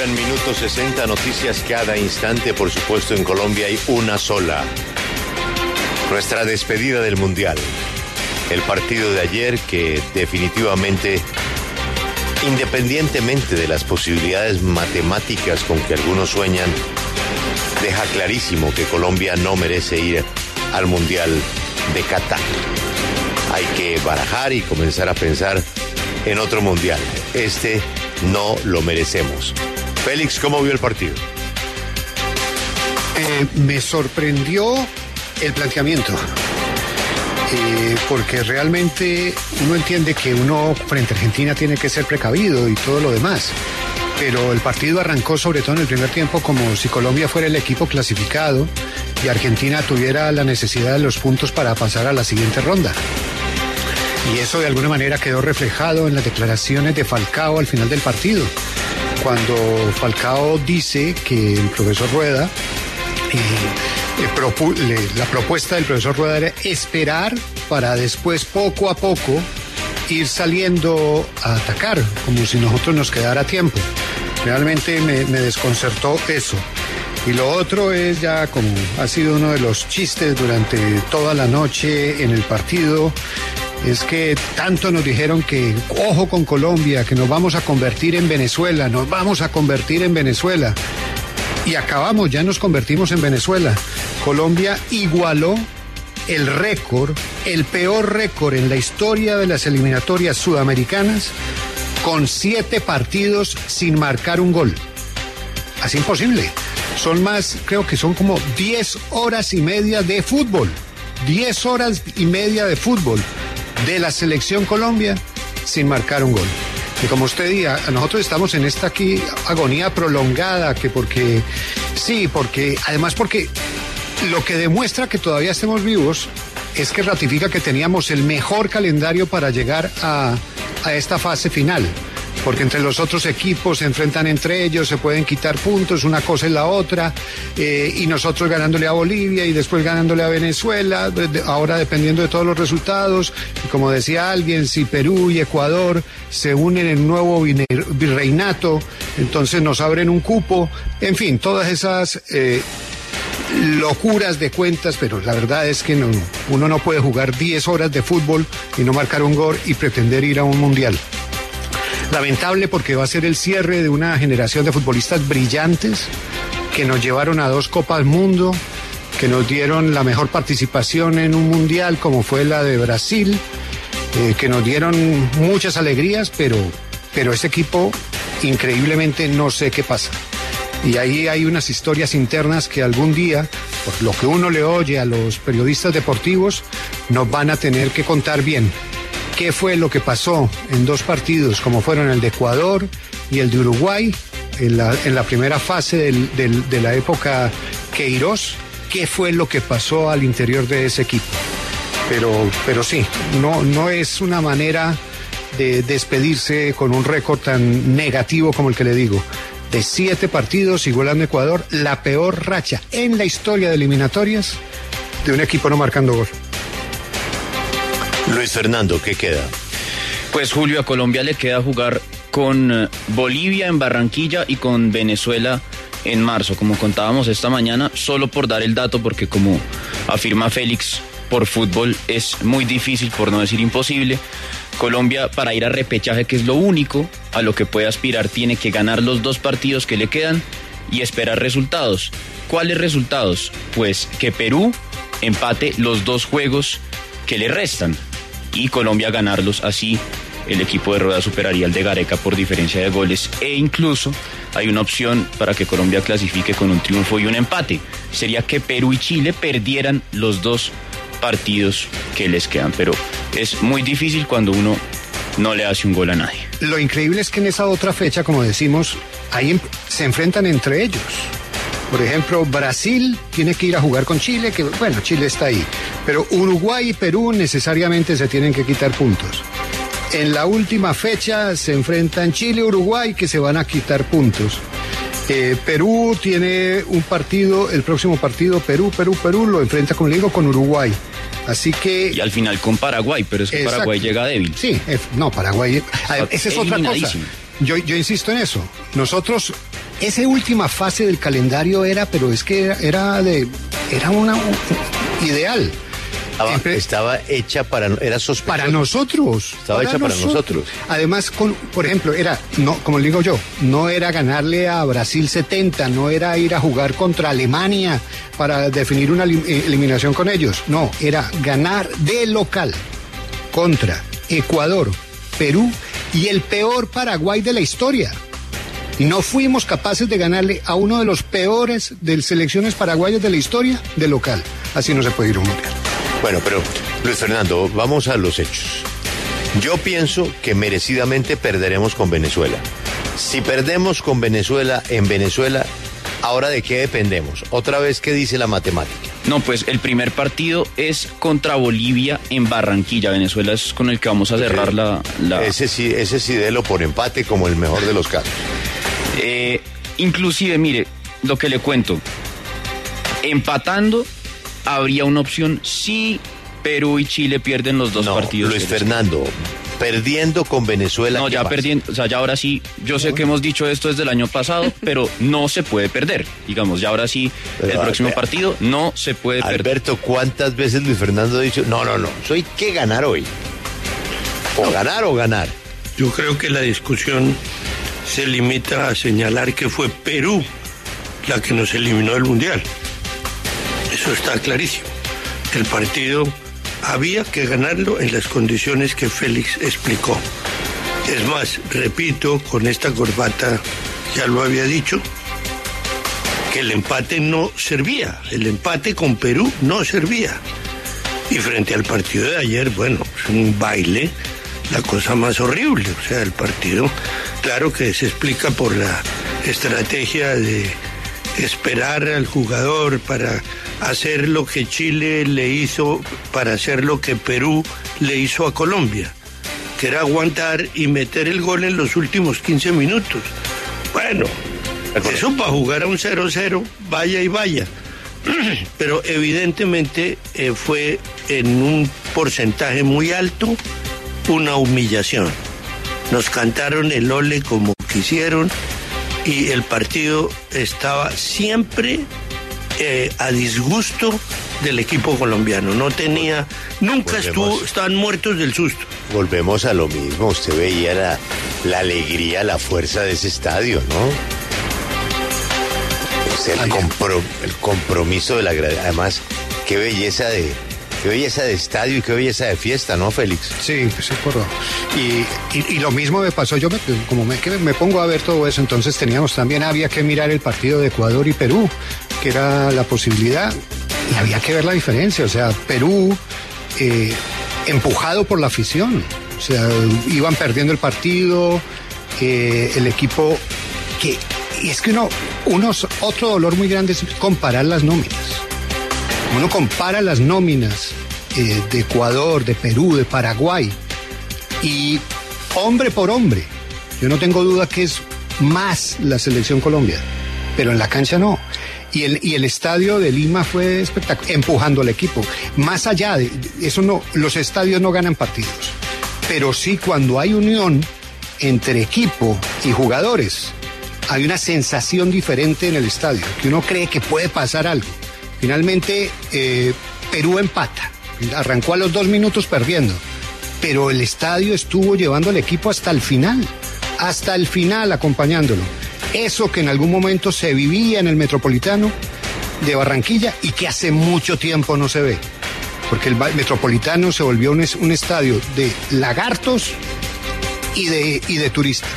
Escuchan minuto 60 noticias cada instante, por supuesto en Colombia hay una sola. Nuestra despedida del Mundial. El partido de ayer que definitivamente, independientemente de las posibilidades matemáticas con que algunos sueñan, deja clarísimo que Colombia no merece ir al Mundial de Qatar. Hay que barajar y comenzar a pensar en otro Mundial. Este no lo merecemos. Félix, ¿cómo vio el partido? Eh, me sorprendió el planteamiento. Eh, porque realmente uno entiende que uno frente a Argentina tiene que ser precavido y todo lo demás. Pero el partido arrancó sobre todo en el primer tiempo como si Colombia fuera el equipo clasificado y Argentina tuviera la necesidad de los puntos para pasar a la siguiente ronda. Y eso de alguna manera quedó reflejado en las declaraciones de Falcao al final del partido, cuando Falcao dice que el profesor Rueda, eh, la propuesta del profesor Rueda era esperar para después poco a poco ir saliendo a atacar, como si nosotros nos quedara tiempo. Realmente me, me desconcertó eso. Y lo otro es ya como ha sido uno de los chistes durante toda la noche en el partido, es que tanto nos dijeron que ojo con Colombia, que nos vamos a convertir en Venezuela, nos vamos a convertir en Venezuela. Y acabamos, ya nos convertimos en Venezuela. Colombia igualó el récord, el peor récord en la historia de las eliminatorias sudamericanas, con siete partidos sin marcar un gol. Así imposible. Son más, creo que son como diez horas y media de fútbol. Diez horas y media de fútbol de la selección Colombia sin marcar un gol. Y como usted diga, nosotros estamos en esta aquí agonía prolongada, que porque, sí, porque, además porque lo que demuestra que todavía estemos vivos es que ratifica que teníamos el mejor calendario para llegar a, a esta fase final porque entre los otros equipos se enfrentan entre ellos, se pueden quitar puntos, una cosa es la otra, eh, y nosotros ganándole a Bolivia y después ganándole a Venezuela, ahora dependiendo de todos los resultados, y como decía alguien, si Perú y Ecuador se unen en un nuevo virreinato, entonces nos abren un cupo, en fin, todas esas... Eh, locuras de cuentas, pero la verdad es que uno no puede jugar 10 horas de fútbol y no marcar un gol y pretender ir a un mundial. Lamentable porque va a ser el cierre de una generación de futbolistas brillantes que nos llevaron a dos Copas Mundo, que nos dieron la mejor participación en un mundial como fue la de Brasil, eh, que nos dieron muchas alegrías, pero, pero ese equipo increíblemente no sé qué pasa. Y ahí hay unas historias internas que algún día, por lo que uno le oye a los periodistas deportivos, nos van a tener que contar bien qué fue lo que pasó en dos partidos, como fueron el de Ecuador y el de Uruguay, en la, primera fase de la época Queiroz, qué fue lo que pasó al interior de ese equipo. Pero, pero sí, no, no es una manera de despedirse con un récord tan negativo como el que le digo. De siete partidos igualando Ecuador, la peor racha en la historia de eliminatorias de un equipo no marcando gol. Luis Fernando, ¿qué queda? Pues Julio, a Colombia le queda jugar con eh, Bolivia en Barranquilla y con Venezuela en marzo, como contábamos esta mañana, solo por dar el dato, porque como afirma Félix, por fútbol es muy difícil, por no decir imposible. Colombia para ir a repechaje, que es lo único a lo que puede aspirar, tiene que ganar los dos partidos que le quedan y esperar resultados. ¿Cuáles resultados? Pues que Perú empate los dos juegos que le restan y Colombia ganarlos así el equipo de Rueda superaría al de Gareca por diferencia de goles e incluso hay una opción para que Colombia clasifique con un triunfo y un empate. Sería que Perú y Chile perdieran los dos partidos que les quedan, pero es muy difícil cuando uno no le hace un gol a nadie. Lo increíble es que en esa otra fecha, como decimos, ahí em, se enfrentan entre ellos. Por ejemplo, Brasil tiene que ir a jugar con Chile, que bueno, Chile está ahí. Pero Uruguay y Perú necesariamente se tienen que quitar puntos. En la última fecha se enfrentan Chile y Uruguay que se van a quitar puntos. Eh, Perú tiene un partido, el próximo partido, Perú, Perú, Perú, lo enfrenta, como le digo, con Uruguay. Así que. Y al final con Paraguay, pero es que Paraguay llega débil. Sí, no, Paraguay. esa es otra cosa. Yo, yo insisto en eso. Nosotros esa última fase del calendario era, pero es que era, era de, era una un- ideal. Estaba, hecha para, era sospechosa. Para nosotros. Estaba hecha para nosotros. Además, con, por ejemplo, era, no, como le digo yo, no era ganarle a Brasil 70, no era ir a jugar contra Alemania para definir una eh, eliminación con ellos. No, era ganar de local contra Ecuador, Perú y el peor Paraguay de la historia. No fuimos capaces de ganarle a uno de los peores de selecciones paraguayas de la historia de local. Así no se puede ir a un mundial. Bueno, pero Luis Fernando, vamos a los hechos. Yo pienso que merecidamente perderemos con Venezuela. Si perdemos con Venezuela en Venezuela, ¿ahora de qué dependemos? Otra vez, ¿qué dice la matemática? No, pues el primer partido es contra Bolivia en Barranquilla. Venezuela es con el que vamos a cerrar la... la- Ese sí, ese sí délo por empate como el mejor de los casos. Eh, inclusive, mire, lo que le cuento. Empatando, habría una opción si Perú y Chile pierden los dos no, partidos. Luis Fernando, perdiendo con Venezuela. No, ¿qué ya pasa? perdiendo, o sea, ya ahora sí, yo sé que hemos dicho esto desde el año pasado, pero no se puede perder. Digamos, ya ahora sí, el próximo partido no se puede perder. Alberto, ¿cuántas veces Luis Fernando ha dicho, no, no, no, soy que ganar hoy? O ganar o ganar. Yo creo que la discusión se limita a señalar que fue Perú la que nos eliminó del Mundial. Eso está clarísimo. El partido había que ganarlo en las condiciones que Félix explicó. Es más, repito, con esta corbata ya lo había dicho, que el empate no servía. El empate con Perú no servía. Y frente al partido de ayer, bueno, es un baile, la cosa más horrible. O sea, el partido, claro que se explica por la estrategia de esperar al jugador para hacer lo que Chile le hizo, para hacer lo que Perú le hizo a Colombia, que era aguantar y meter el gol en los últimos 15 minutos. Bueno, eso para jugar a un 0-0, vaya y vaya. Pero evidentemente eh, fue en un porcentaje muy alto una humillación. Nos cantaron el ole como quisieron y el partido estaba siempre eh, a disgusto del equipo colombiano. No tenía, nunca Volvemos. estuvo, estaban muertos del susto. Volvemos a lo mismo. Usted veía la, la alegría, la fuerza de ese estadio, ¿no? El, compro- el compromiso de la Además, qué belleza de. Qué belleza de estadio y qué belleza de fiesta, ¿no, Félix? Sí, sí, por y, y, lo mismo me pasó, yo como me, que me pongo a ver todo eso, entonces teníamos también, había que mirar el partido de Ecuador y Perú, que era la posibilidad, y había que ver la diferencia, o sea, Perú eh, empujado por la afición, o sea, iban perdiendo el partido, eh, el equipo que, y es que uno, unos, otro dolor muy grande es comparar las nóminas uno compara las nóminas eh, de Ecuador, de Perú, de Paraguay, y hombre por hombre, yo no tengo duda que es más la selección Colombia, pero en la cancha no. Y el, y el estadio de Lima fue espectacular, empujando al equipo. Más allá de eso, no, los estadios no ganan partidos, pero sí cuando hay unión entre equipo y jugadores, hay una sensación diferente en el estadio, que uno cree que puede pasar algo. Finalmente, eh, Perú empata, arrancó a los dos minutos perdiendo, pero el estadio estuvo llevando al equipo hasta el final, hasta el final acompañándolo. Eso que en algún momento se vivía en el Metropolitano de Barranquilla y que hace mucho tiempo no se ve, porque el Metropolitano se volvió un, es- un estadio de lagartos y de turistas.